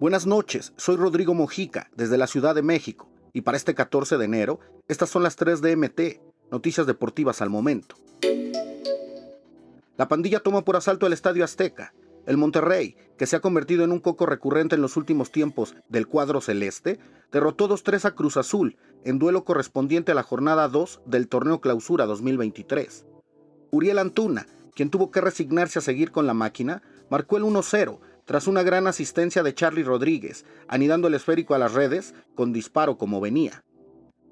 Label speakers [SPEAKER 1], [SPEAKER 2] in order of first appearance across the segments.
[SPEAKER 1] Buenas noches, soy Rodrigo Mojica, desde la Ciudad de México, y para este 14 de enero, estas son las 3 de MT, noticias deportivas al momento. La pandilla toma por asalto el Estadio Azteca. El Monterrey, que se ha convertido en un coco recurrente en los últimos tiempos del cuadro celeste, derrotó 2-3 a Cruz Azul en duelo correspondiente a la jornada 2 del torneo Clausura 2023. Uriel Antuna, quien tuvo que resignarse a seguir con la máquina, marcó el 1-0 tras una gran asistencia de Charlie Rodríguez, anidando el esférico a las redes con disparo como venía.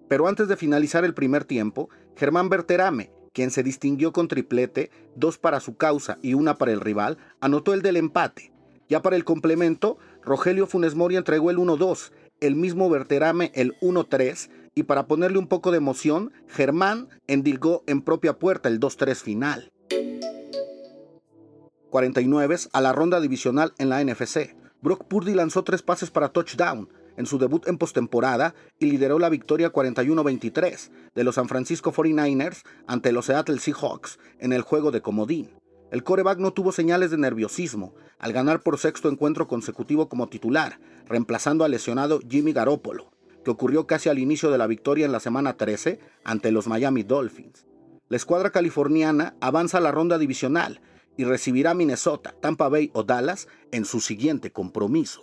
[SPEAKER 1] Pero antes de finalizar el primer tiempo, Germán Berterame, quien se distinguió con triplete, dos para su causa y una para el rival, anotó el del empate. Ya para el complemento, Rogelio Funes Mori entregó el 1-2, el mismo Berterame el 1-3 y para ponerle un poco de emoción, Germán endilgó en propia puerta el 2-3 final. 49 a la ronda divisional en la NFC. Brock Purdy lanzó tres pases para touchdown en su debut en postemporada y lideró la victoria 41-23 de los San Francisco 49ers ante los Seattle Seahawks en el juego de comodín. El coreback no tuvo señales de nerviosismo al ganar por sexto encuentro consecutivo como titular, reemplazando al lesionado Jimmy Garoppolo, que ocurrió casi al inicio de la victoria en la semana 13 ante los Miami Dolphins. La escuadra californiana avanza a la ronda divisional y recibirá Minnesota, Tampa Bay o Dallas en su siguiente compromiso.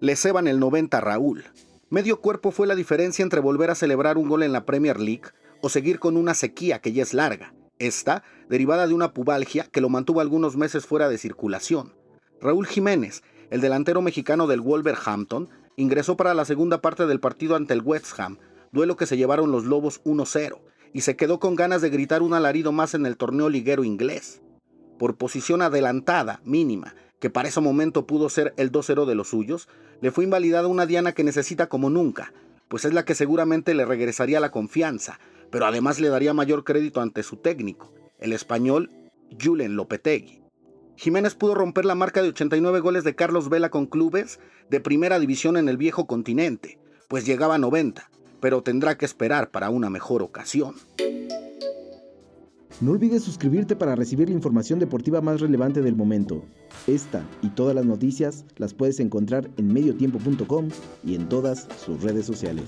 [SPEAKER 1] Le ceban el 90 a Raúl. Medio cuerpo fue la diferencia entre volver a celebrar un gol en la Premier League o seguir con una sequía que ya es larga, esta derivada de una pubalgia que lo mantuvo algunos meses fuera de circulación. Raúl Jiménez, el delantero mexicano del Wolverhampton, ingresó para la segunda parte del partido ante el West Ham, duelo que se llevaron los Lobos 1-0, y se quedó con ganas de gritar un alarido más en el torneo liguero inglés. Por posición adelantada, mínima, que para ese momento pudo ser el 2-0 de los suyos, le fue invalidada una diana que necesita como nunca, pues es la que seguramente le regresaría la confianza, pero además le daría mayor crédito ante su técnico, el español Julen Lopetegui. Jiménez pudo romper la marca de 89 goles de Carlos Vela con clubes de primera división en el viejo continente, pues llegaba a 90, pero tendrá que esperar para una mejor ocasión.
[SPEAKER 2] No olvides suscribirte para recibir la información deportiva más relevante del momento. Esta y todas las noticias las puedes encontrar en mediotiempo.com y en todas sus redes sociales.